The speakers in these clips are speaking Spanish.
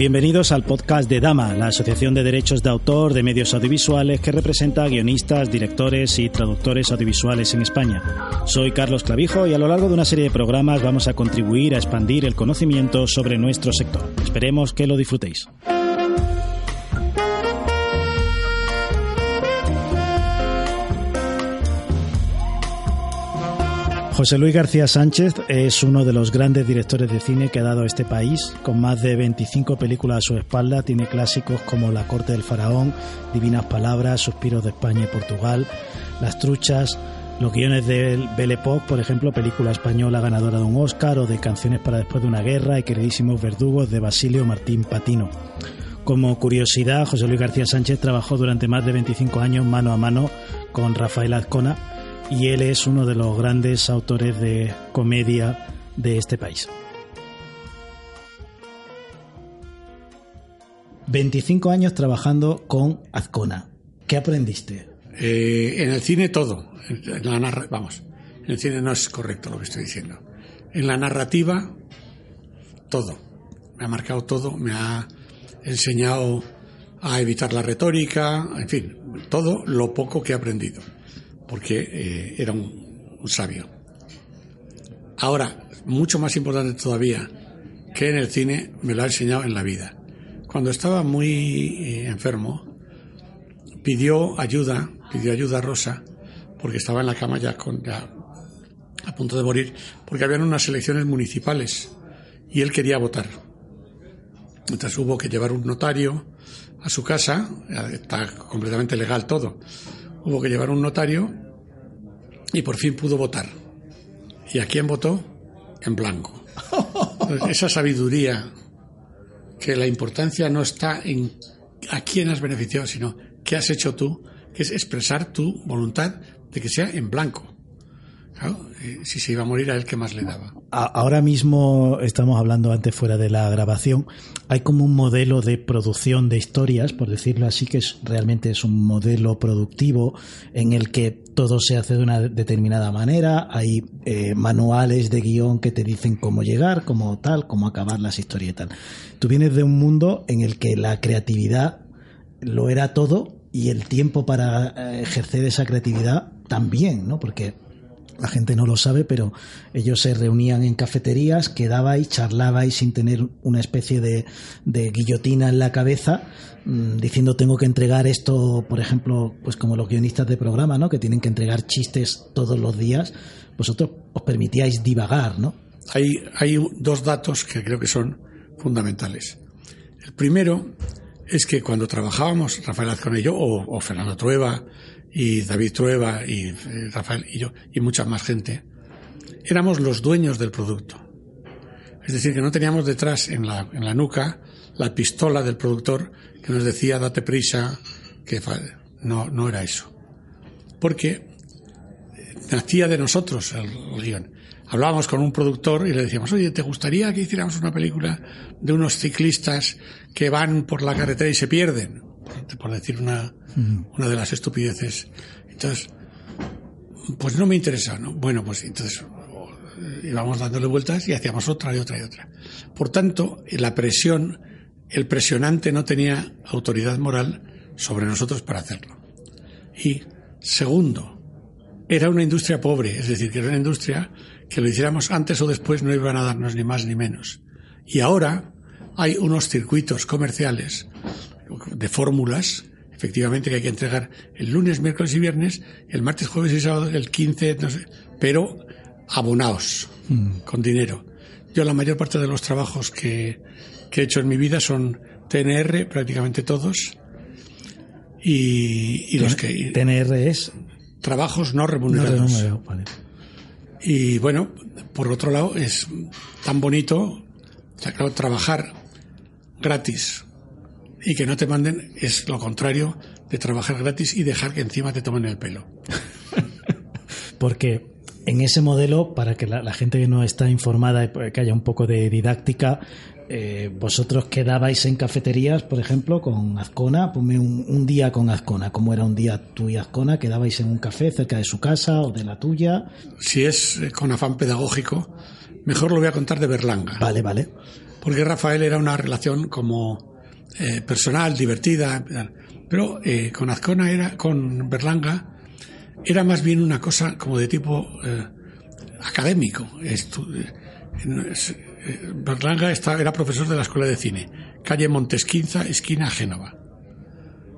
Bienvenidos al podcast de Dama, la Asociación de Derechos de Autor de Medios Audiovisuales que representa a guionistas, directores y traductores audiovisuales en España. Soy Carlos Clavijo y a lo largo de una serie de programas vamos a contribuir a expandir el conocimiento sobre nuestro sector. Esperemos que lo disfrutéis. José Luis García Sánchez es uno de los grandes directores de cine que ha dado este país. Con más de 25 películas a su espalda, tiene clásicos como La Corte del Faraón, Divinas Palabras, Suspiros de España y Portugal, Las Truchas, los guiones de Belle Époque, por ejemplo, película española ganadora de un Oscar, o de Canciones para después de una guerra y Queridísimos Verdugos de Basilio Martín Patino. Como curiosidad, José Luis García Sánchez trabajó durante más de 25 años mano a mano con Rafael Azcona y él es uno de los grandes autores de comedia de este país. 25 años trabajando con Azcona. ¿Qué aprendiste? Eh, en el cine todo. Vamos, en el cine no es correcto lo que estoy diciendo. En la narrativa, todo. Me ha marcado todo, me ha enseñado a evitar la retórica, en fin, todo lo poco que he aprendido porque eh, era un, sabio. Ahora, mucho más importante todavía que en el cine, me lo ha enseñado en la vida. Cuando estaba muy eh, enfermo, pidió ayuda, pidió ayuda a Rosa, porque estaba en la cama ya, con, a punto de morir, porque habían unas elecciones municipales y él quería votar. Entonces hubo que llevar un notario a su casa, está completamente legal todo, hubo que llevar un notario y por fin pudo votar. ¿Y a quién votó? En blanco. esa sabiduría, que la importancia no está en a quién has beneficiado, sino qué has hecho tú, que es expresar tu voluntad de que sea en blanco. Eh, si se iba a morir a él, ¿qué más le daba? Ahora mismo estamos hablando antes fuera de la grabación. Hay como un modelo de producción de historias, por decirlo así, que es, realmente es un modelo productivo en el que todo se hace de una determinada manera. Hay eh, manuales de guion que te dicen cómo llegar, cómo tal, cómo acabar las historias y tal. Tú vienes de un mundo en el que la creatividad lo era todo y el tiempo para eh, ejercer esa creatividad también, ¿no? Porque la gente no lo sabe, pero ellos se reunían en cafeterías, quedabais, charlabais sin tener una especie de, guillotina en la cabeza, mm, diciendo tengo que entregar esto, por ejemplo, pues como los guionistas de programa, ¿no? Que tienen que entregar chistes todos los días. Vosotros os permitíais divagar, ¿no? Hay, hay dos datos que creo que son fundamentales. El primero es que cuando trabajábamos, Rafael Azcona y yo, o, o Fernando Trueba, y David Trueba y eh, Rafael y yo y mucha más gente, éramos los dueños del producto. Es decir, que no teníamos detrás en la, en la nuca la pistola del productor que nos decía date prisa, que no, no era eso. Porque nacía de nosotros el, el guion. Hablábamos con un productor y le decíamos, oye, ¿te gustaría que hiciéramos una película de unos ciclistas que van por la carretera y se pierden? Por decir una, una de las estupideces. Entonces, pues no me interesa, ¿no? Bueno, pues entonces íbamos dándole vueltas y hacíamos otra y otra y otra. Por tanto, la presión, el presionante no tenía autoridad moral sobre nosotros para hacerlo. Y segundo, era una industria pobre, es decir, que era una industria que lo hiciéramos antes o después no iban a darnos ni más ni menos. Y ahora hay unos circuitos comerciales de fórmulas, efectivamente, que hay que entregar el lunes, miércoles y viernes, el martes, jueves y sábado, el 15, no sé, pero abonados, mm. con dinero. Yo la mayor parte de los trabajos que, he hecho en mi vida son TNR, prácticamente todos, y, los que... TNR es... Trabajos no remunerados. Y bueno, por otro lado, es tan bonito, trabajar gratis y que no te manden es lo contrario de trabajar gratis y dejar que encima te tomen el pelo. Porque en ese modelo, para que la, gente que no está informada y que haya un poco de didáctica, eh, vosotros quedabais en cafeterías, por ejemplo, con Azcona, ponme un, día con Azcona, ¿cómo era un día tú y Azcona? ¿Quedabais en un café cerca de su casa o de la tuya? Si es eh, con afán pedagógico, mejor lo voy a contar de Berlanga. Vale, vale. Porque Rafael era una relación como eh, personal, divertida, pero con Azcona era, con Berlanga, era más bien una cosa como de tipo eh, académico. Berlanga era profesor de la Escuela de Cine, calle Montesquinza, esquina Génova.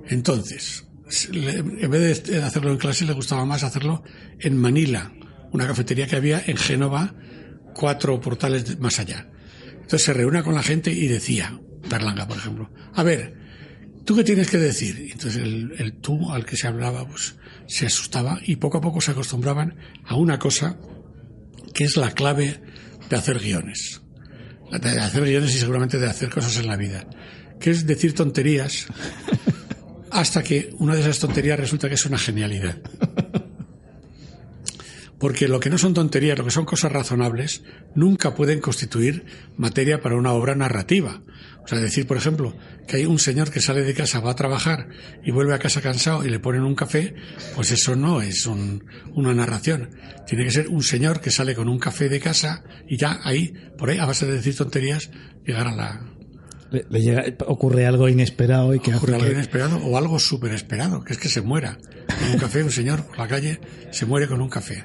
Entonces, en vez de hacerlo en clase, le gustaba más hacerlo en Manila, una cafetería que había en Génova, cuatro portales más allá. Entonces se reúne con la gente y decía, Berlanga, por ejemplo, a ver, ¿tú qué tienes que decir? Entonces el, el tú al que se hablaba, pues se asustaba y poco a poco se acostumbraban a una cosa que es la clave de hacer guiones. De hacer guiones y seguramente de hacer cosas en la vida. Que es decir tonterías hasta que una de esas tonterías resulta que es una genialidad. Porque lo que no son tonterías, lo que son cosas razonables, nunca pueden constituir materia para una obra narrativa. O sea, decir, por ejemplo, que hay un señor que sale de casa, va a trabajar y vuelve a casa cansado y le ponen un café, pues eso no es una narración. Tiene que ser un señor que sale con un café de casa y ya ahí, por ahí, a base de decir tonterías, llegar a la... Le, ocurre algo inesperado y que ocurre algo inesperado o algo súper esperado, que es que se muera. Con un café, un señor por la calle se muere con un café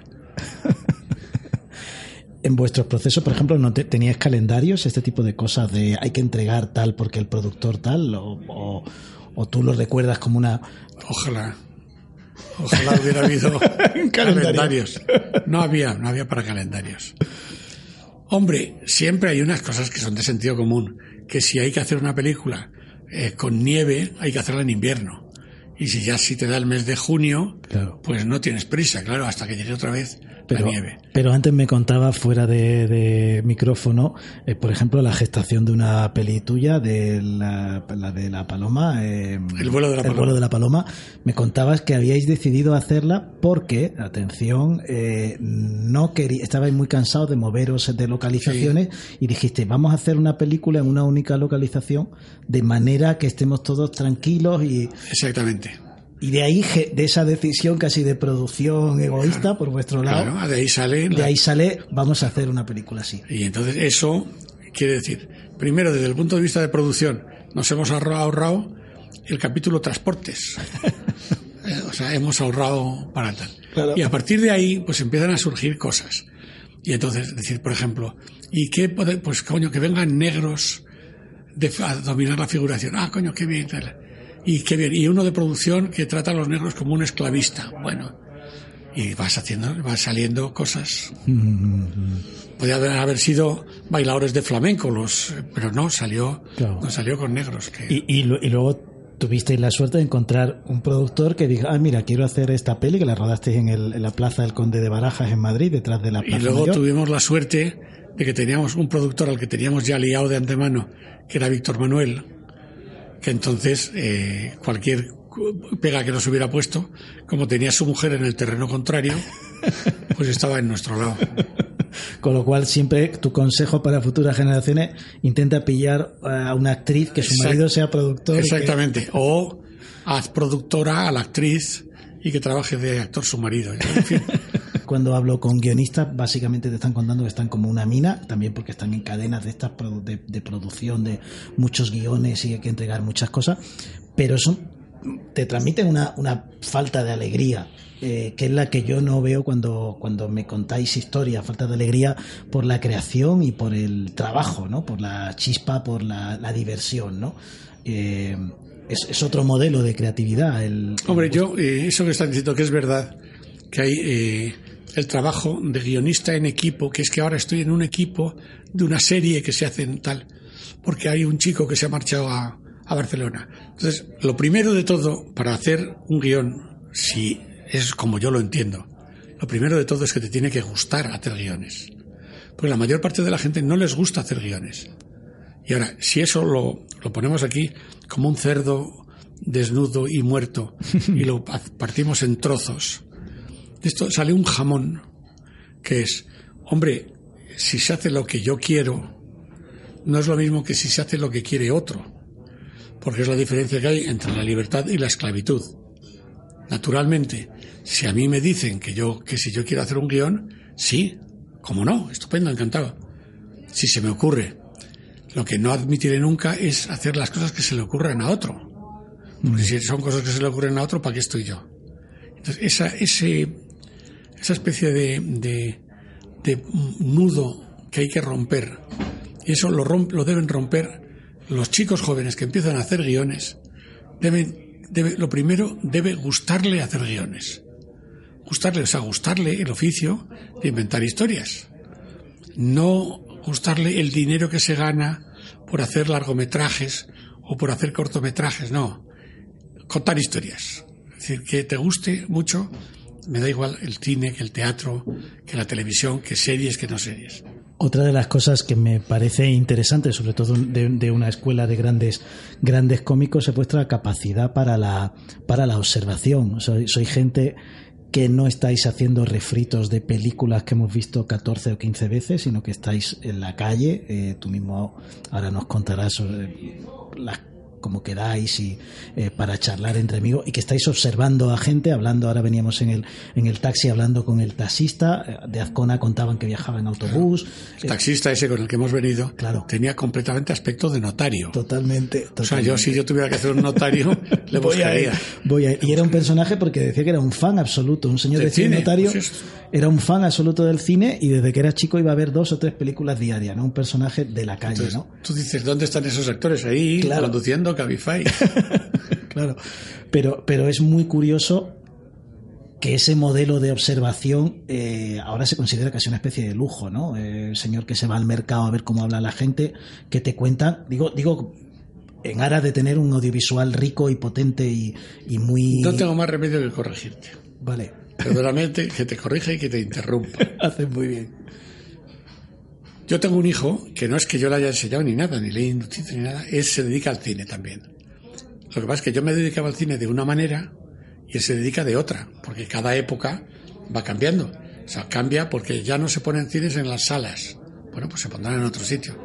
en vuestros procesos, por ejemplo, ¿no teníais calendarios, este tipo de cosas de hay que entregar tal porque el productor tal? ¿O, tú lo recuerdas como una... Ojalá. Ojalá hubiera habido calendarios. No había, no había para calendarios. Hombre, siempre hay unas cosas que son de sentido común, que si hay que hacer una película eh, con nieve, hay que hacerla en invierno. Y si ya si te da el mes de junio, pues no tienes prisa, claro, hasta que llegue otra vez pero, nieve. Pero antes me contaba fuera de, micrófono, eh, por ejemplo, la gestación de una peli tuya, de la, de la paloma. Eh, el vuelo de la el paloma. de la paloma. Me contabas que habíais decidido hacerla porque, atención, eh, no quería, estabais muy cansados de moveros de localizaciones y dijiste, vamos a hacer una película en una única localización de manera que estemos todos tranquilos y... Exactamente. Y de ahí, de esa decisión casi de producción egoísta por vuestro lado, claro, de ahí sale. De ahí sale, vamos a hacer una película así. Y entonces eso quiere decir, primero desde el punto de vista de producción, nos hemos ahorrado el capítulo transportes. O sea, hemos ahorrado para tal. Y a partir de ahí, pues empiezan a surgir cosas. Y entonces, decir, por ejemplo, ¿y qué? Pues coño, que vengan negros de, a dominar la figuración. Ah, coño, qué bien. Tal y qué bien. Y uno de producción que trata a los negros como un esclavista. Bueno, y vas haciendo, vas saliendo cosas. Podría haber, sido bailadores de flamenco, los, pero no, salió, no salió con negros. Y, y, luego tuvisteis la suerte de encontrar un productor que diga, ah, mira, quiero hacer esta peli, que la rodasteis en, el, en la Plaza del Conde de Barajas en Madrid, detrás de la Plaza Y luego tuvimos la suerte de que teníamos un productor al que teníamos ya liado de antemano, que era Víctor Manuel, que entonces eh, cualquier pega que nos hubiera puesto, como tenía su mujer en el terreno contrario, pues estaba en nuestro lado. Con lo cual, siempre tu consejo para futuras generaciones, intenta pillar a una actriz que su marido sea productor. Exactamente. O haz productora a la actriz y que trabaje de actor su marido. En fin. Cuando hablo con guionistas, básicamente te están contando que están como una mina, también porque están en cadenas de estas de, producción de muchos guiones y hay que entregar muchas cosas, pero son, te transmiten una, una falta de alegría eh, que es la que yo no veo cuando, cuando me contáis historias, falta de alegría por la creación y por el trabajo, ¿no? por la chispa, por la, diversión. ¿no? Eh, es, otro modelo de creatividad. El, Hombre, yo, eh, eso que están diciendo que es verdad, que hay el trabajo de guionista en equipo, que es que ahora estoy en un equipo de una serie que se hace en tal, porque hay un chico que se ha marchado a, a Barcelona. Entonces, lo primero de todo, para hacer un guion, si es como yo lo entiendo, lo primero de todo es que te tiene que gustar hacer guiones. Porque la mayor parte de la gente no les gusta hacer guiones. Y ahora, si eso lo, lo ponemos aquí como un cerdo desnudo y muerto y lo partimos en trozos, de esto sale un jamón que es, hombre, si se hace lo que yo quiero, no es lo mismo que si se hace lo que quiere otro, porque es la diferencia que hay entre la libertad y la esclavitud. Naturalmente, si a mí me dicen que yo que si yo quiero hacer un guion, sí, como no, estupendo, encantado. Si se me ocurre, lo que no admitiré nunca es hacer las cosas que se le ocurren a otro. Porque si son cosas que se le ocurren a otro, ¿para qué estoy yo? Entonces, esa, ese, esa especie de, de, de nudo que hay que romper, y eso lo, romp, lo deben romper los chicos jóvenes que empiezan a hacer guiones, deben, debe, lo primero, debe gustarle hacer guiones. Gustarle, o sea, gustarle el oficio de inventar historias. No gustarle el dinero que se gana por hacer largometrajes o por hacer cortometrajes, no. Contar historias. Es decir, que te guste mucho, me da igual el cine, que el teatro, que la televisión, que series, que no series. Otra de las cosas que me parece interesante, sobre todo de, una escuela de grandes, grandes cómicos, es vuestra capacidad para la, para la observación. Soy, gente que no estáis haciendo refritos de películas que hemos visto 14 o 15 veces, sino que estáis en la calle. Eh, tú mismo ahora nos contarás sobre las como quedáis y eh, para charlar entre amigos y que estáis observando a gente, hablando, ahora veníamos en el, en el taxi hablando con el taxista, eh, de Azcona contaban que viajaba en autobús. El taxista ese con el que hemos venido claro. tenía completamente aspecto de notario. Totalmente, totalmente. O sea, yo si yo tuviera que hacer un notario, le buscaría. Voy a, y era un personaje porque decía que era un fan absoluto, un señor de, cine, notario, pues era un fan absoluto del cine y desde que era chico iba a ver dos o tres películas diarias, ¿no? Un personaje de la calle, Entonces, ¿no? Tú dices, ¿dónde están esos actores ahí Claro. conduciendo Cabify? claro, pero, pero es muy curioso que ese modelo de observación eh, ahora se considera casi una especie de lujo, ¿no? El señor que se va al mercado a ver cómo habla la gente, que te cuenta, digo, digo, en aras de tener un audiovisual rico y potente y, y muy... No tengo más remedio que corregirte. Vale, Perdóname que te corrija y que te interrumpa. haces muy bien. Yo tengo un hijo que no es que yo le haya enseñado ni nada, ni le he inducido ni nada, él se dedica al cine también. Lo que pasa es que yo me dedicaba al cine de una manera y él se dedica de otra, porque cada época va cambiando. O sea, cambia porque ya no se ponen cines en las salas. Bueno, pues se pondrán en otro sitio.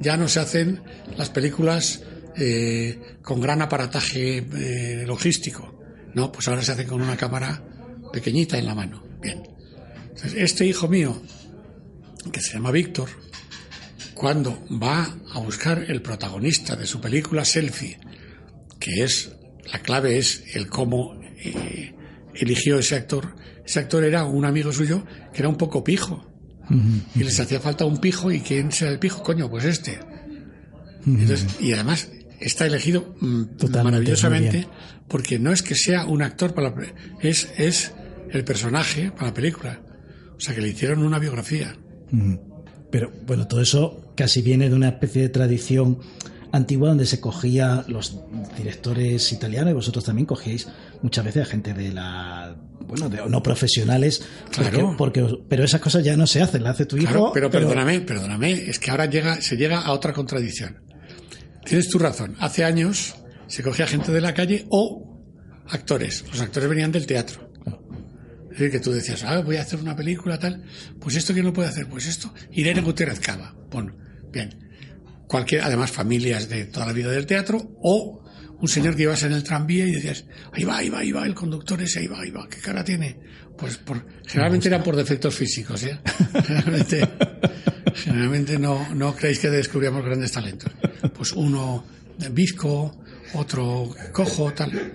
Ya no se hacen las películas eh, con gran aparataje eh, logístico. No, pues ahora se hacen con una cámara pequeñita en la mano. Bien. Entonces, este hijo mío, que se llama Víctor, cuando va a buscar el protagonista de su película Selfie, que es, la clave es el cómo eh, eligió ese actor. Ese actor era un amigo suyo que era un poco pijo. Y les hacía falta un pijo, ¿y quién será el pijo? Coño, pues este. Entonces, y además está elegido mm, Totalmente, maravillosamente porque no es que sea un actor para la es es el personaje para la película. O sea que le hicieron una biografía. Pero bueno, todo eso casi viene de una especie de tradición antigua donde se cogía los directores italianos y vosotros también cogíais muchas veces a gente de la bueno de no profesionales Claro. porque- pero esas cosas ya no se hacen las hace tu hijo Claro, pero perdóname, perdóname, es que ahora llega, se llega a otra contradicción. Tienes tu razón. Hace años se cogía gente de la calle o actores. Los actores venían del teatro. Es decir, que tú decías, ah, voy a hacer una película tal. Pues esto, ¿quién lo puede hacer? Pues esto. Irene Gutiérrez Cava. Pon. Bien. Cualquier, además, familias de toda la vida del teatro o un señor que ibas en el tranvía y decías, ahí va, ahí va, ahí va, el conductor ese, ahí va, ahí va, ¿qué cara tiene? Pues por, generalmente eran por defectos físicos, ¿eh? Generalmente, generalmente no, no creéis que descubríamos grandes talentos. Pues uno visco, otro cojo, tal.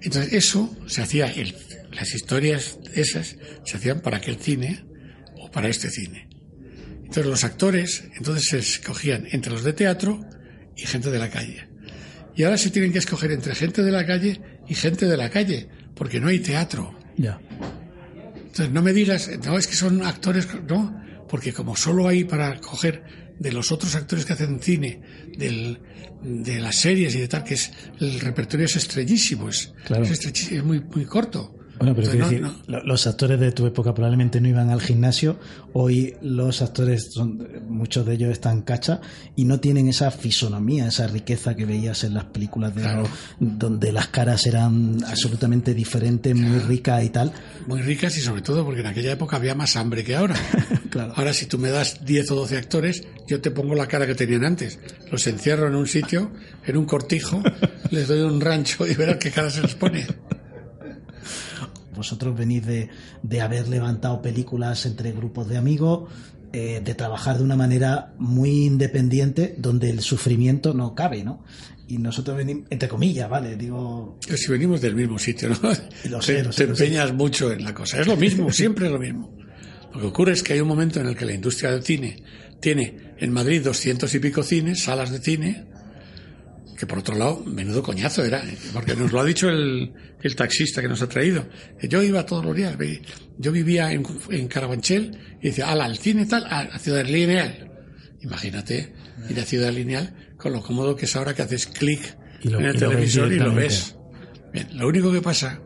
Entonces eso se hacía, el, las historias esas se hacían para aquel cine o para este cine. Entonces los actores, entonces se escogían entre los de teatro y gente de la calle. Y ahora se tienen que escoger entre gente de la calle y gente de la calle, porque no hay teatro. ya Entonces no me digas, no, es que son actores, no, porque como solo hay para coger de los otros actores que hacen cine, del, de las series y de tal, que es el repertorio es estrellísimo, es, Claro. es, estrechísimo, es muy, muy corto. Bueno, pero quiero decir, los actores de tu época probablemente no iban al gimnasio. Hoy los actores, son, muchos de ellos están cacha y no tienen esa fisonomía, esa riqueza que veías en las películas de donde las caras eran absolutamente diferentes, muy ricas y tal. Muy ricas y sobre todo porque en aquella época había más hambre que ahora. claro. Ahora si tú me das 10 o 12 actores, yo te pongo la cara que tenían antes. Los encierro en un sitio, en un cortijo, les doy un rancho y verás qué cara se les pone vosotros venís de, de haber levantado películas entre grupos de amigos, eh, de trabajar de una manera muy independiente, donde el sufrimiento no cabe, ¿no? Y nosotros venimos, entre comillas, ¿vale? Digo. Si venimos del mismo sitio, ¿no? te, empeñas mucho en la cosa. Es lo mismo, siempre es lo mismo. Lo que ocurre es que hay un momento en el que la industria del cine tiene en Madrid doscientos y pico cines, salas de cine, que por otro lado, menudo coñazo era, porque nos lo ha dicho el, el taxista que nos ha traído. Yo iba todos los días, yo vivía en, en Carabanchel y decía, ala, al cine tal, a, Ciudad Lineal. Imagínate ir a Ciudad Lineal con lo cómodo que es ahora que haces clic en el televisor y lo ves. Bien, lo único que pasa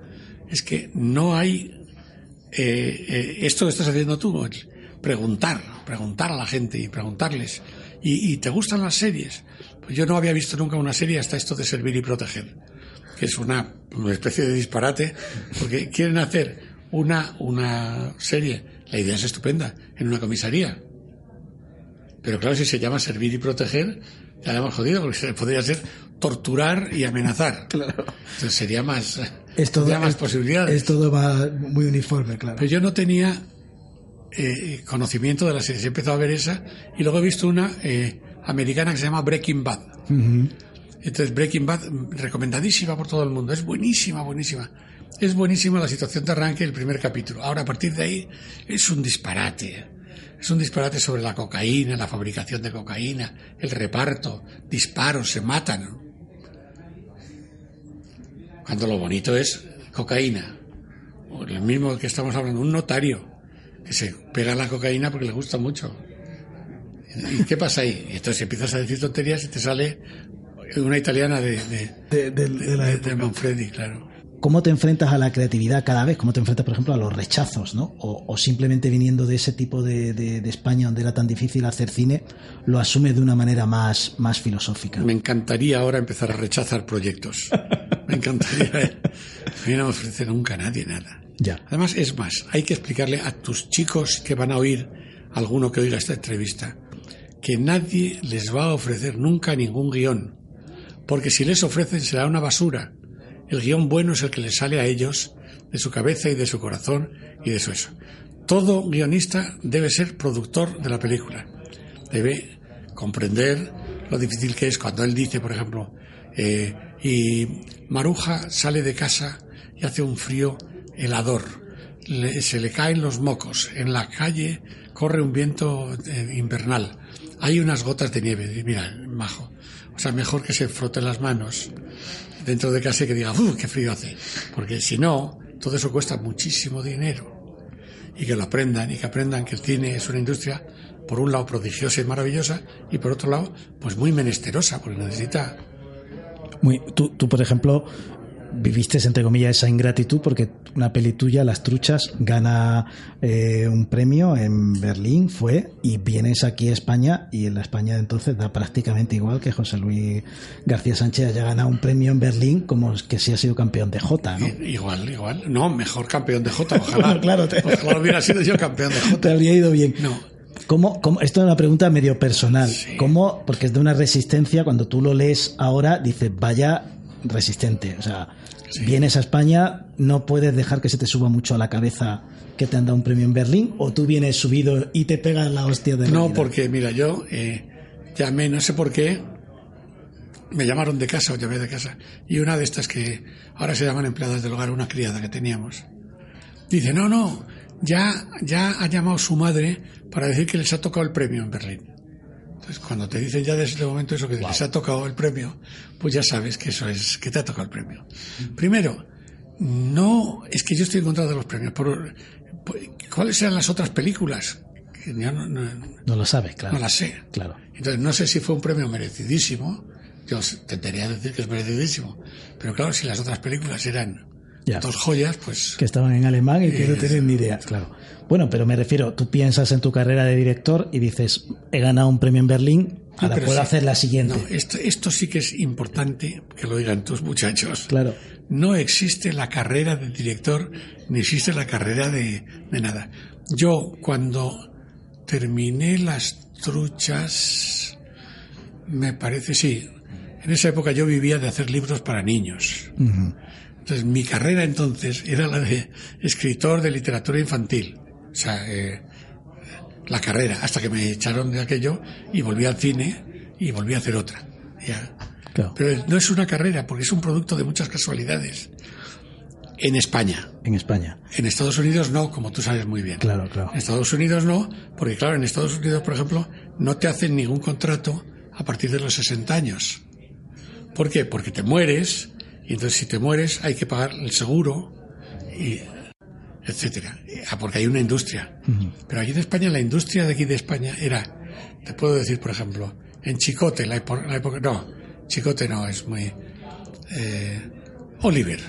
es que no hay eh, eh, esto que estás haciendo tú, preguntar, preguntar a la gente y preguntarles. ¿Y, y te gustan las series? Pues yo no había visto nunca una serie hasta esto de servir y proteger, que es una, especie de disparate, porque quieren hacer una, una serie, la idea es estupenda, en una comisaría. Pero claro, si se llama servir y proteger, ya la hemos jodido, porque podría ser torturar y amenazar. Claro. Entonces sería más, es más posibilidades. Es todo va muy uniforme, claro. Pero yo no tenía eh, conocimiento de la serie. He empezado a ver esa y luego he visto una eh, americana que se llama Breaking Bad. Entonces, Breaking Bad, recomendadísima por todo el mundo. Es buenísima, buenísima. Es buenísima la situación de arranque del primer capítulo. Ahora, a partir de ahí, es un disparate. Es un disparate sobre la cocaína, la fabricación de cocaína, el reparto, disparos, se matan. Cuando lo bonito es cocaína. El mismo que estamos hablando, un notario que se pega la cocaína porque le gusta mucho. ¿Y qué pasa ahí? Y entonces empiezas a decir tonterías y te sale una italiana de, de, Manfredi, claro. ¿Cómo te enfrentas a la creatividad cada vez? ¿Cómo te enfrentas, por ejemplo, a los rechazos? ¿no? O, simplemente viniendo de ese tipo de, España donde era tan difícil hacer cine, lo asumes de una manera más, más filosófica. Me encantaría ahora empezar a rechazar proyectos. Me encantaría. A mí no me ofrece nunca nadie nada. Además, es más, hay que explicarle a tus chicos que van a oír, alguno que oiga esta entrevista, que nadie les va a ofrecer nunca ningún guion, porque si les ofrecen será una basura. El guion bueno es el que les sale a ellos de su cabeza y de su corazón y de su eso. Todo guionista debe ser productor de la película. Debe comprender lo difícil que es cuando él dice, por ejemplo, eh, y Maruja sale de casa y hace un frío helador. se le caen los mocos. En la calle corre un viento eh, invernal hay unas gotas de nieve. Mira, majo. O sea, mejor que se froten las manos dentro de casa y que diga, ¡uh, qué frío hace! Porque si no, todo eso cuesta muchísimo dinero. Y que lo aprendan, y que aprendan que el cine es una industria, por un lado, prodigiosa y maravillosa, y por otro lado, pues muy menesterosa, porque necesita... Muy, tú, tú, por ejemplo, viviste, entre comillas, esa ingratitud porque una peli tuya, Las Truchas, gana eh, un premio en Berlín, fue, y vienes aquí a España, y en la España de entonces da prácticamente igual que José Luis García Sánchez haya ganado un premio en Berlín como que si ha sido campeón de Jota, ¿no? Igual, igual. No, mejor campeón de Jota, ojalá. claro, te... ojalá hubiera sido yo campeón de Jota. Te habría ido bien. No. ¿Cómo, cómo, esto es una pregunta medio personal. ¿Cómo, porque es de una resistencia, cuando tú lo lees ahora, dices, vaya resistente. O sea, vienes a España, no puedes dejar que se te suba mucho a la cabeza que te han dado un premio en Berlín, o tú vienes subido y te pegas la hostia de No, porque mira, yo eh, llamé, no sé por qué, me llamaron de casa o llamé de casa, y una de estas que ahora se llaman empleadas del hogar, una criada que teníamos, dice, no, no, ya, ya ha llamado su madre para decir que les ha tocado el premio en Berlín. Entonces, cuando te dicen ya desde ese momento eso que les ha tocado el premio, pues ya sabes que eso es, que te ha tocado el premio. Primero, no, es que yo estoy en contra de los premios. Por, ¿Cuáles eran las otras películas? no, lo sabes, claro. No las sé. Claro. Entonces, no sé si fue un premio merecidísimo. Yo tendría a decir que es merecidísimo. Pero claro, si las otras películas eran dos joyas, pues... Que estaban en alemán y que no Eh, tienen ni idea, claro. Bueno, pero me refiero, tú piensas en tu carrera de director y dices, he ganado un premio en Berlín, ahora pero puedo sí. hacer la siguiente. No, esto, esto sí que es importante que lo digan tus muchachos. Claro. No existe la carrera de director, ni existe la carrera de, de nada. Yo, cuando terminé las truchas, me parece, sí, en esa época yo vivía de hacer libros para niños. Entonces, mi carrera entonces era la de escritor de literatura infantil. O sea, eh, la carrera, hasta que me echaron de aquello y volví al cine y volví a hacer otra. Ya. Claro. Pero no es una carrera, porque es un producto de muchas casualidades. En España. En España. En Estados Unidos no, como tú sabes muy bien. Claro, claro. En Estados Unidos no, porque claro, en Estados Unidos, por ejemplo, no te hacen ningún contrato a partir de los 60 años. ¿Por qué? Porque te mueres, y entonces si te mueres hay que pagar el seguro, y etcétera. Ah, Porque hay una industria. Pero aquí en España, la industria de aquí de España era, te puedo decir, por ejemplo, en Chicote, la, epo- la época, no, Chicote no, es muy, eh, Oliver.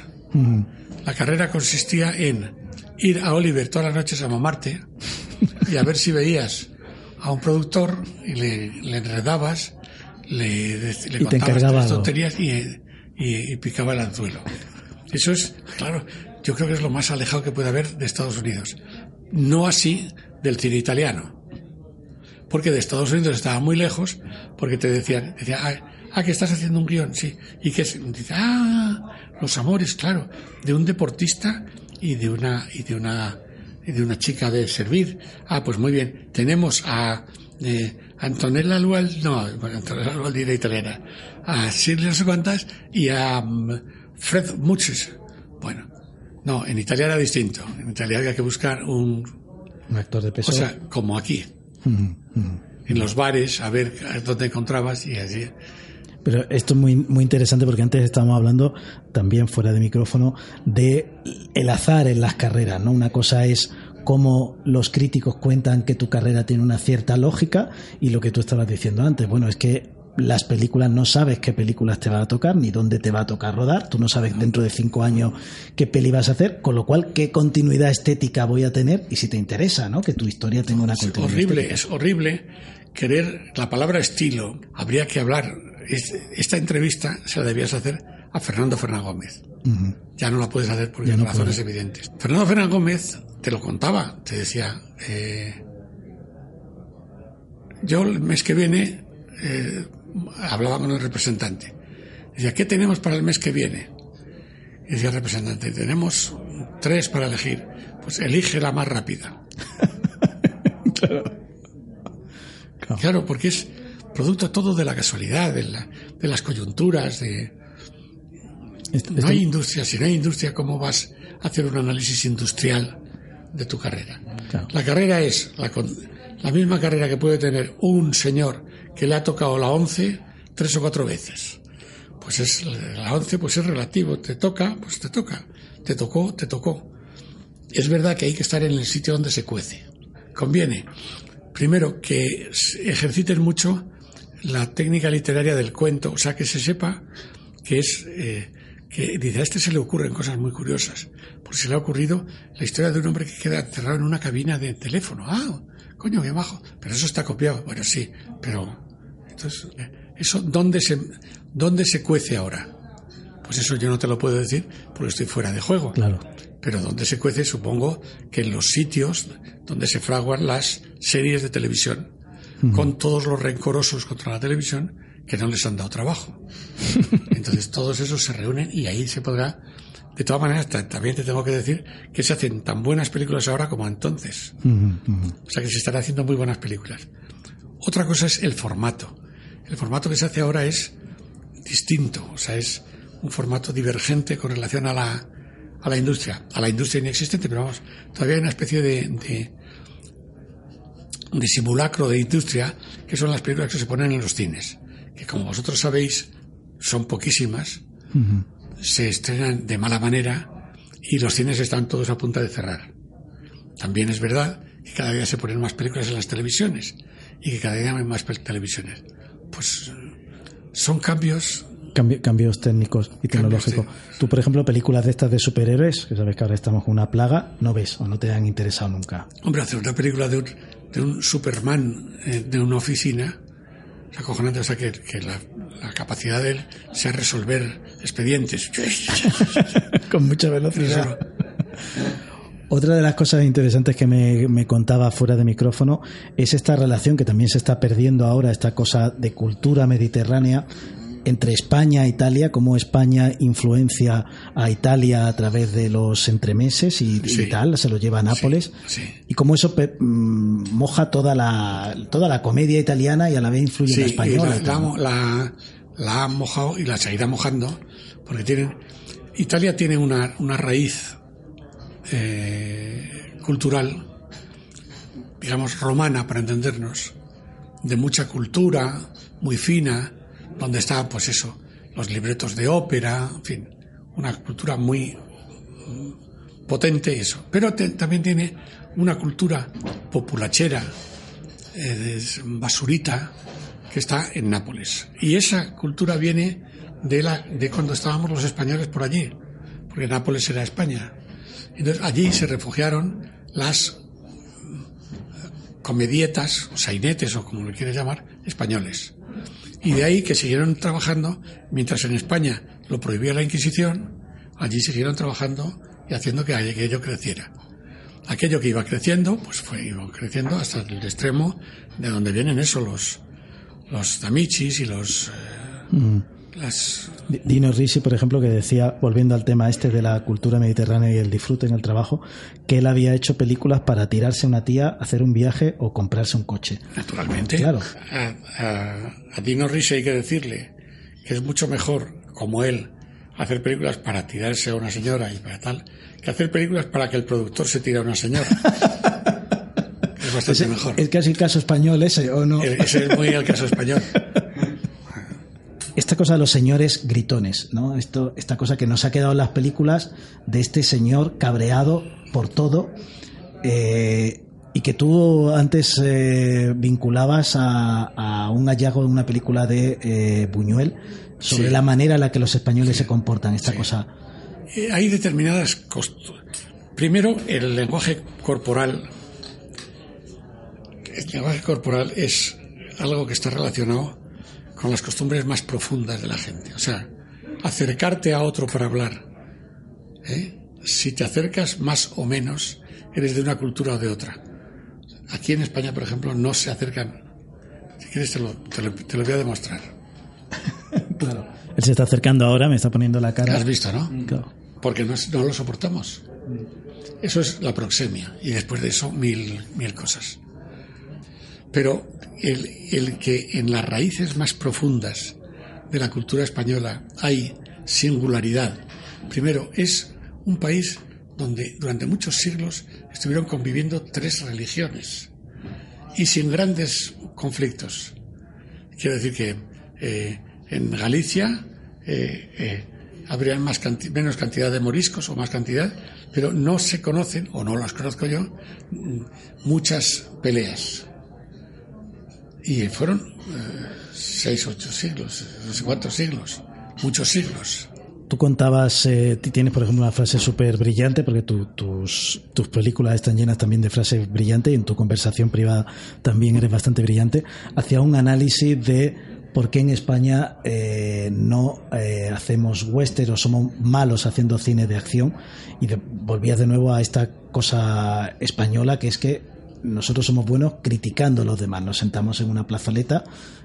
La carrera consistía en ir a Oliver todas las noches a mamarte y a ver si veías a un productor y le, le enredabas, le, le contabas tonterías y, y- y picaba el anzuelo. Eso es, claro, yo creo que es lo más alejado que puede haber de Estados Unidos. No así del cine italiano. Porque de Estados Unidos estaba muy lejos, porque te decían, decía, ah, ah, que estás haciendo un guion, sí. Y que dice, ah, los amores, claro, de un deportista y de una, y de una, y de una chica de servir. Ah, pues muy bien. Tenemos a, eh, Antonella Lual, no, bueno, Antonella Lual era italiana, a Shirley no sé cuántas y a mm, Fred Muches. Bueno, no, en Italia era distinto. En Italia había que buscar un, Un actor de peso. o sea, como aquí. En los bares, a ver dónde encontrabas y así. Pero esto es muy, muy interesante porque antes estábamos hablando también fuera de micrófono de el azar en las carreras, ¿no? Una cosa es cómo los críticos cuentan que tu carrera tiene una cierta lógica y lo que tú estabas diciendo antes, bueno, es que las películas no sabes qué películas te va a tocar ni dónde te va a tocar rodar, tú no sabes dentro de cinco años qué peli vas a hacer, con lo cual qué continuidad estética voy a tener y si te interesa, ¿no? Que tu historia tenga una Es continuidad horrible, estética. es horrible querer la palabra estilo. Habría que hablar. es- Esta entrevista se la debías hacer a Fernando Fernán Gómez. Ya no la puedes hacer porque no razones evidentes. Fernando Fernán Gómez te lo contaba, te decía, eh, yo el mes que viene eh, hablaba con el representante. Decía, ¿qué tenemos para el mes que viene? Y decía el representante, tenemos tres para elegir. Pues elige la más rápida. Claro, porque es producto todo de la casualidad, de, la- de las coyunturas, de... No hay industria, si no hay industria, ¿cómo vas a hacer un análisis industrial de tu carrera? Claro. La carrera es la, la misma carrera que puede tener un señor que le ha tocado la 11 tres o cuatro veces. Pues es la 11 pues es relativo, te toca, pues te toca, te tocó, te tocó. Es verdad que hay que estar en el sitio donde se cuece. Conviene, primero, que ejerciten mucho la técnica literaria del cuento, o sea, que se sepa que es, eh, que dice, a este se le ocurren cosas muy curiosas, porque se le ha ocurrido la historia de un hombre que queda encerrado en una cabina de teléfono. Ah, coño, qué bajo. Pero eso está copiado. Bueno, sí, pero, entonces, eso, ¿dónde se, dónde se cuece ahora? Pues eso yo no te lo puedo decir porque estoy fuera de juego. Claro. Pero donde se cuece, supongo que en los sitios donde se fraguan las series de televisión, con todos los rencorosos contra la televisión que no les han dado trabajo. Entonces todos esos se reúnen y ahí se podrá. De todas maneras, ta- también te tengo que decir que se hacen tan buenas películas ahora como entonces. O sea que se están haciendo muy buenas películas. Otra cosa es el formato. El formato que se hace ahora es distinto, o sea, es un formato divergente con relación a la, a la industria, a la industria inexistente, pero vamos, todavía hay una especie de, de, de simulacro de industria que son las películas que se ponen en los cines, que como vosotros sabéis son poquísimas, se estrenan de mala manera y los cines están todos a punto de cerrar. También es verdad que cada día se ponen más películas en las televisiones y que cada día hay más televisiones. Pues son cambios cambios técnicos y tecnológicos. Tú, por ejemplo, películas de estas de superhéroes, que sabes que ahora estamos con una plaga, no ves o no te han interesado nunca. Hombre, hacer una película de un, de un Superman eh, de una oficina es acojonante, o sea, que, la, capacidad de él sea resolver expedientes. con mucha velocidad. Otra de las cosas interesantes que me, me, contaba fuera de micrófono es esta relación que también se está perdiendo ahora, esta cosa de cultura mediterránea entre España e Italia, cómo España influencia a Italia a través de los entremeses y, tal, se lo lleva a Nápoles, y cómo eso mm, moja toda la, toda la comedia italiana y a la vez influye en la española. La, la, han mojado y la seguirá mojando, porque tienen, Italia tiene una, una raíz eh, cultural, digamos, romana, para entendernos, de mucha cultura, muy fina, donde está, pues eso, los libretos de ópera, en fin, una cultura muy potente eso. Pero también tiene una cultura populachera, basurita, que está en Nápoles. Y esa cultura viene de, la, de cuando estábamos los españoles por allí, porque Nápoles era España. Entonces allí se refugiaron las mm, comedietas, o sainetes, o como lo quieres llamar, españoles. Y de ahí que siguieron trabajando, mientras en España lo prohibía la Inquisición, allí siguieron trabajando y haciendo que aquello creciera. Aquello que iba creciendo, pues fue iba creciendo hasta el extremo de donde vienen eso, los, los damichis y los... Eh, mm. las... Dino Risi, por ejemplo, que decía, volviendo al tema este de la cultura mediterránea y el disfrute en el trabajo, que él había hecho películas para tirarse a una tía, hacer un viaje o comprarse un coche. Naturalmente. Claro. A, Dino Risi hay que decirle que es mucho mejor, como él, hacer películas para tirarse a una señora y para tal, que hacer películas para que el productor se tire a una señora. es bastante mejor. Es casi el caso español ese, ¿o no? Ese es muy el caso español. esta cosa de los señores gritones, ¿no? Esto, esta cosa que nos ha quedado en las películas de este señor cabreado por todo eh, y que tú antes eh, vinculabas a, un hallazgo de una película de eh, Buñuel sobre la manera en la que los españoles se comportan, esta cosa. Hay determinadas Primero, el lenguaje corporal. El lenguaje corporal es algo que está relacionado con las costumbres más profundas de la gente. O sea, acercarte a otro para hablar. ¿eh? Si te acercas más o menos, eres de una cultura o de otra. Aquí en España, por ejemplo, no se acercan. Si quieres, te lo, te lo, voy a demostrar. claro. Él se está acercando ahora, me está poniendo la cara. Has visto, ¿no? Porque no, no, lo soportamos. Eso es la proxemia. Y después de eso, mil, mil cosas. Pero el, que en las raíces más profundas de la cultura española hay singularidad. Primero, es un país donde durante muchos siglos estuvieron conviviendo tres religiones y sin grandes conflictos. Quiero decir que eh, en Galicia eh, eh, habría más menos cantidad de moriscos o más cantidad, pero no se conocen, o no las conozco yo, muchas peleas. Y fueron eh, seis, ocho siglos, no sé cuántos siglos, muchos siglos. Tú contabas, eh, tienes por ejemplo una frase súper brillante, porque tus, tus películas están llenas también de frases brillantes y en tu conversación privada también eres bastante brillante, hacia un análisis de por qué en España eh, no hacemos western o somos malos haciendo cine de acción. Y volvías de nuevo a esta cosa española que es que nosotros somos buenos criticando a los demás. Nos sentamos en una plazoleta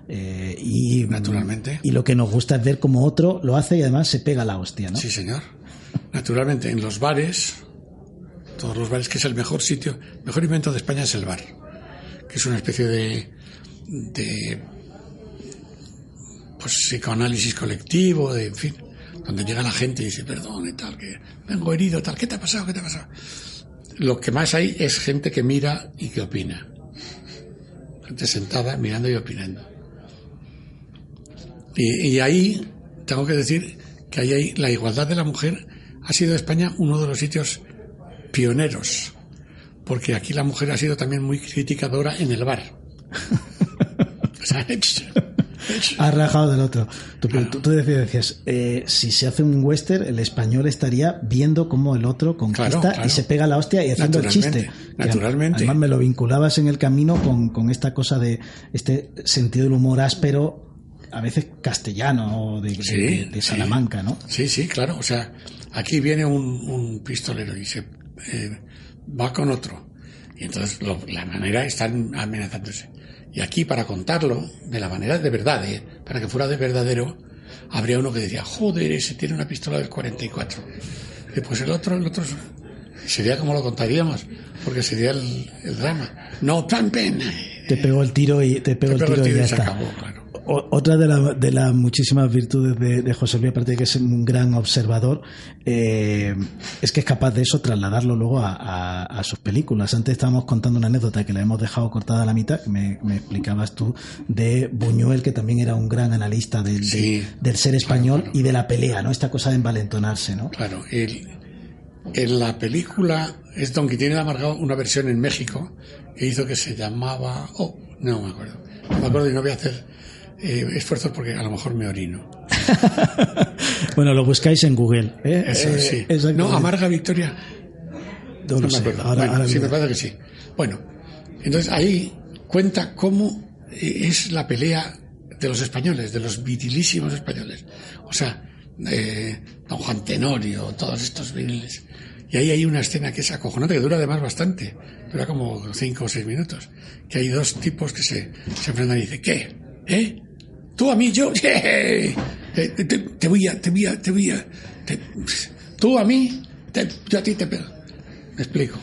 eh, y, Naturalmente. y lo que nos gusta es ver cómo otro lo hace y además se pega la hostia, ¿no? Sí, señor. Naturalmente, en los bares, todos los bares, que es el mejor sitio, el mejor invento de España es el bar, que es una especie de, de pues psicoanálisis colectivo, de, en fin, donde llega la gente y dice, perdón y tal, que vengo herido, tal, ¿qué te ha pasado? ¿Qué te ha pasado? Lo que más hay es gente que mira y que opina. Gente sentada mirando y opinando. Y, ahí tengo que decir que ahí la igualdad de la mujer ha sido España uno de los sitios pioneros, porque aquí la mujer ha sido también muy criticadora en el bar. ha rajado del otro. Tú, tú, decías, eh, si se hace un western, el español estaría viendo cómo el otro conquista y se pega la hostia y haciendo el chiste. Naturalmente. Además me lo vinculabas en el camino con, con esta cosa de este sentido del humor áspero a veces castellano de, de, Salamanca, ¿no? Sí, sí, claro. O sea, aquí viene un, pistolero y se eh, va con otro. Y entonces la manera están amenazándose. Y aquí, para contarlo de la manera de verdad, ¿eh? para que fuera de verdadero, habría uno que decía, joder, ese tiene una pistola del 44. Y pues el otro, el otro, sería como lo contaríamos, porque sería el, drama. No, tan pena. Te pegó el tiro y te pegó, el tiro, y ya está. Acabó, claro otra de, de, las muchísimas virtudes de, José Luis, aparte de que es un gran observador, eh, es que es capaz de eso trasladarlo luego a, sus películas. Antes estábamos contando una anécdota que la hemos dejado cortada a la mitad, que me, explicabas tú, de Buñuel, que también era un gran analista del, del ser español y de la pelea, ¿no? Esta cosa de envalentonarse, ¿no? Claro, en la película es Don tiene amargado una versión en México que hizo que se llamaba... Oh, no me acuerdo. No me acuerdo y no voy a hacer eh, esfuerzos porque a lo mejor me orino. bueno, lo buscáis en Google. ¿eh? Eso sí. Eh, no, Amarga Victoria. No, me acuerdo. Ahora, sí, me parece que sí. Bueno, entonces ahí cuenta cómo eh, es la pelea de los españoles, de los virilísimos españoles. O sea, don Juan Tenorio, todos estos viriles. Y ahí hay una escena que es acojonante, que dura además bastante, dura como cinco o seis minutos, que hay dos tipos que se, se enfrentan y dicen, ¿qué? ¿Eh? Tú a mí, yo, te, voy a, te voy a, te voy a, tú a mí, yo a ti te pego. Me explico.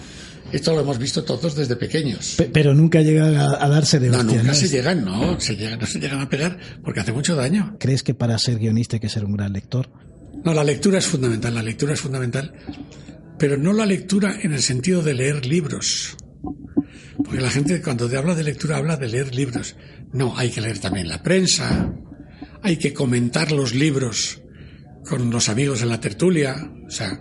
Esto lo hemos visto todos desde pequeños. pero nunca llegan a, darse de No, nunca se llegan, no, se llegan, no se llegan a pegar porque hace mucho daño. ¿Crees que para ser guionista hay que ser un gran lector? No, la lectura es fundamental, la lectura es fundamental, pero no la lectura en el sentido de leer libros. Porque la gente cuando te habla de lectura habla de leer libros. No, hay que leer también la prensa, hay que comentar los libros con los amigos en la tertulia, o sea,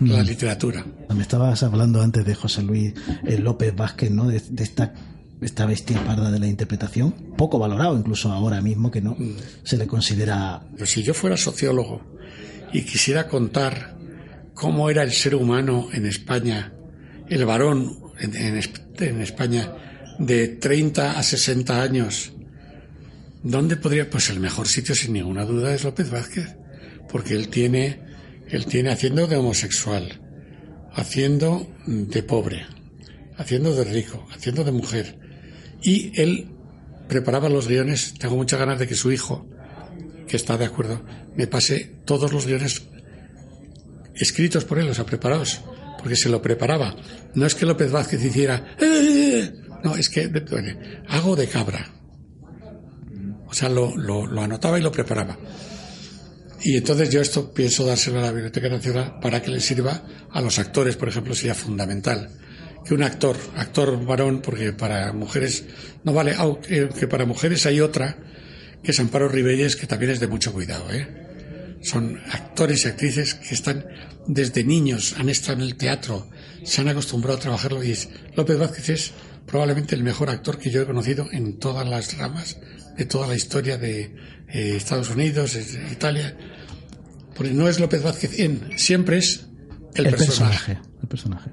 la mm. literatura. Me estabas hablando antes de José Luis eh, López Vázquez, ¿no? De, esta, esta bestia parda de la interpretación, poco valorado incluso ahora mismo, que no mm. se le considera... Pero si yo fuera sociólogo y quisiera contar cómo era el ser humano en España, el varón en, en España, de 30 a 60 años, ¿dónde podría? Pues el mejor sitio sin ninguna duda es López Vázquez, porque él tiene, él tiene haciendo de homosexual, haciendo de pobre, haciendo de rico, haciendo de mujer, y él preparaba los guiones. Tengo muchas ganas de que su hijo, que está de acuerdo, me pase todos los guiones escritos por él, o sea, preparados, porque se lo preparaba. No es que López Vázquez hiciera, ¡Eh! No, es que hago de cabra. O sea, lo, lo, anotaba y lo preparaba. Y entonces yo esto pienso dárselo a la Biblioteca Nacional para que le sirva a los actores, por ejemplo, sería fundamental. Que un actor, actor varón, porque para mujeres no vale, aunque para mujeres hay otra, que es Amparo Ribelles, que también es de mucho cuidado, ¿eh? Son actores y actrices que están desde niños, han estado en el teatro, se han acostumbrado a trabajarlo y es, López Vázquez es probablemente el mejor actor que yo he conocido en todas las ramas de toda la historia de eh, Estados Unidos, Italia. Porque no es López Vázquez en, siempre es el, personaje. El personaje.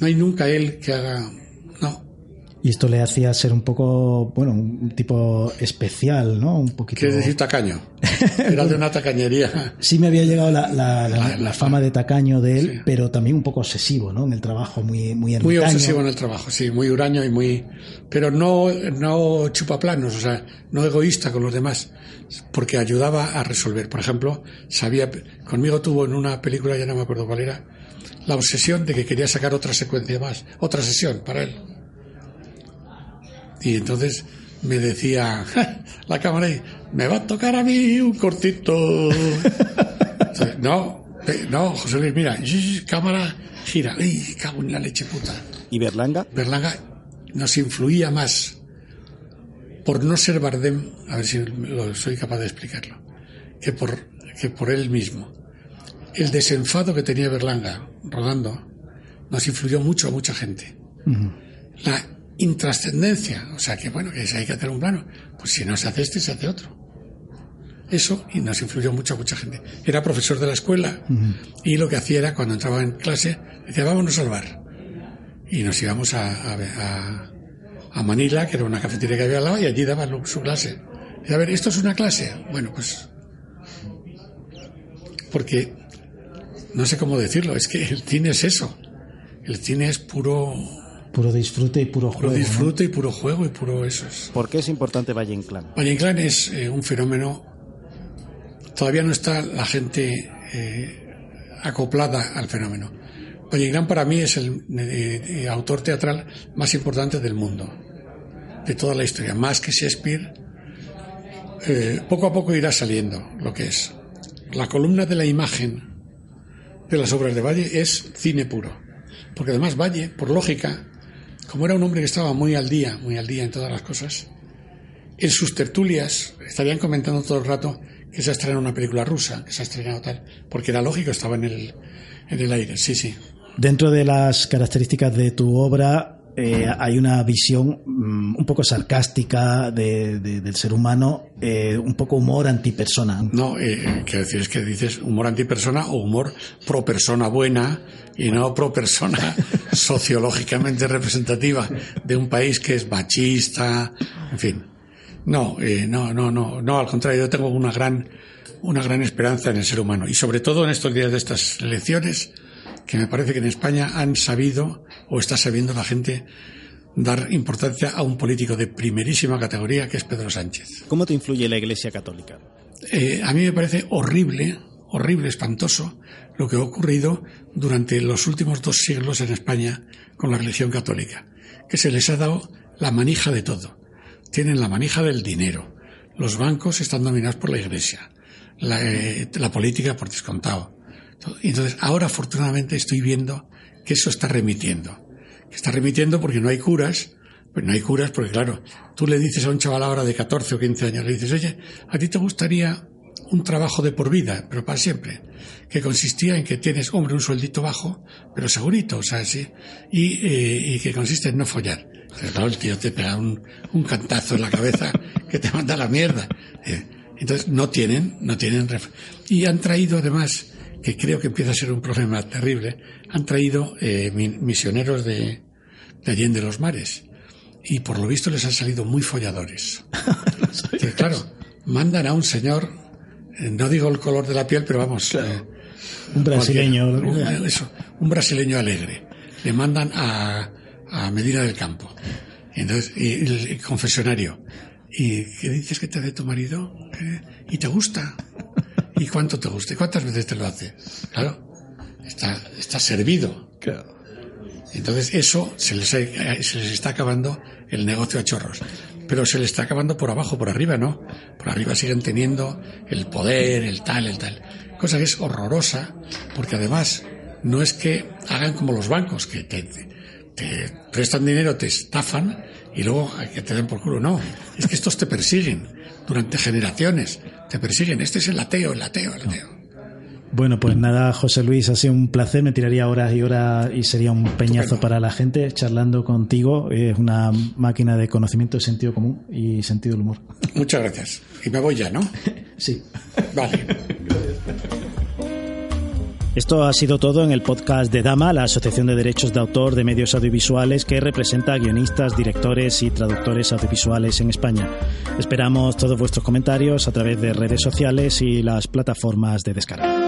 No hay nunca él que haga. Y esto le hacía ser un poco, bueno, un tipo especial, ¿no? Un poquito. Quieres decir tacaño. Era de una tacañería. Sí me había llegado la, fama de tacaño de él, pero también un poco obsesivo, ¿no? En el trabajo, muy Muy, muy obsesivo en el trabajo, sí, muy huraño y muy. Pero no, no chupaplanos, o sea, no egoísta con los demás, porque ayudaba a resolver. Por ejemplo, sabía. Conmigo tuvo en una película, ya no me acuerdo cuál era, la obsesión de que quería sacar otra secuencia más, otra sesión para él y entonces me decía la cámara, me va a tocar a mí un cortito. no, no, José Luis, mira, cámara, gira. ¡Ay, cago en la leche puta! ¿Y Berlanga? Berlanga nos influía más por no ser Bardem, a ver si soy capaz de explicarlo, que por, que por él mismo. El desenfado que tenía Berlanga rodando nos influyó mucho a mucha gente. La intrascendencia. O sea que, bueno, que si hay que hacer un plano, pues si no se hace este, se hace otro. Eso, y nos influyó mucho a mucha gente. Era profesor de la escuela y lo que hacía era, cuando entraba en clase, decía, vámonos al bar. Y nos íbamos a, a, a Manila, que era una cafetería que había al lado, y allí daba su clase. Y a ver, ¿esto es una clase? Bueno, pues. Porque. No sé cómo decirlo, es que el cine es eso. El cine es puro. Puro disfrute y puro juego. Puro disfrute y puro juego y puro eso. Es. ¿Por qué es importante Valle Inclán? Valle Inclán es eh, un fenómeno. Todavía no está la gente eh, acoplada al fenómeno. Valle Inclán para mí es el eh, eh, autor teatral más importante del mundo, de toda la historia, más que Shakespeare. Eh, poco a poco irá saliendo lo que es. La columna de la imagen de las obras de Valle es cine puro. Porque además Valle, por lógica, como era un hombre que estaba muy al día, muy al día en todas las cosas, en sus tertulias estarían comentando todo el rato que se ha estrenado una película rusa, que se ha estrenado tal, porque era lógico, estaba en el, en el aire, sí, sí. Dentro de las características de tu obra eh, hay una visión mm, un poco sarcástica de, de, del ser humano, eh, un poco humor antipersona. No, eh, quiero decir, es que dices humor antipersona o humor pro persona buena y no pro persona sociológicamente representativa de un país que es machista, en fin. No, eh, no, no, no, no, al contrario, yo tengo una gran, una gran esperanza en el ser humano y sobre todo en estos días de estas elecciones que me parece que en España han sabido o está sabiendo la gente dar importancia a un político de primerísima categoría que es Pedro Sánchez. ¿Cómo te influye la Iglesia Católica? Eh, a mí me parece horrible, horrible, espantoso lo que ha ocurrido durante los últimos dos siglos en España con la religión católica, que se les ha dado la manija de todo. Tienen la manija del dinero. Los bancos están dominados por la Iglesia. La, eh, política por descontado. Entonces, ahora afortunadamente estoy viendo que eso está remitiendo. Está remitiendo porque no hay curas, pues no hay curas porque claro, tú le dices a un chaval ahora de 14 o 15 años, le dices, oye, ¿a ti te gustaría un trabajo de por vida, pero para siempre? Que consistía en que tienes, hombre, un sueldito bajo, pero segurito, o sea, sí, y, eh, y que consiste en no follar. Pero claro, el tío te pega un, un cantazo en la cabeza que te manda a la mierda. Eh, entonces, no tienen, no tienen, y han traído además, que creo que empieza a ser un problema terrible, han traído eh, misioneros de, de Allende los Mares. Y por lo visto les han salido muy folladores. que, claro, mandan a un señor, no digo el color de la piel, pero vamos. Claro. Eh, un brasileño. Un, eso, un brasileño alegre. Le mandan a, a Medina del Campo. Y entonces, y el, el confesionario. ¿Y qué dices que te dé tu marido? ¿Y te gusta? ¿Y cuánto te gusta? ¿Y cuántas veces te lo hace? Claro, está, está servido. Claro. Entonces eso se les, se les está acabando el negocio a chorros. Pero se les está acabando por abajo, por arriba no. Por arriba siguen teniendo el poder, el tal, el tal. Cosa que es horrorosa, porque además no es que hagan como los bancos, que te, te prestan dinero, te estafan y luego que te den por culo. No, es que estos te persiguen durante generaciones te persiguen. Este es el ateo, el ateo, el ateo. Bueno, pues nada, José Luis, ha sido un placer. Me tiraría horas y horas y sería un peñazo Estupendo. para la gente charlando contigo. Es una máquina de conocimiento, sentido común y sentido del humor. Muchas gracias. Y me voy ya, ¿no? Sí. Vale. Esto ha sido todo en el podcast de Dama, la Asociación de Derechos de Autor de Medios Audiovisuales que representa a guionistas, directores y traductores audiovisuales en España. Esperamos todos vuestros comentarios a través de redes sociales y las plataformas de descarga.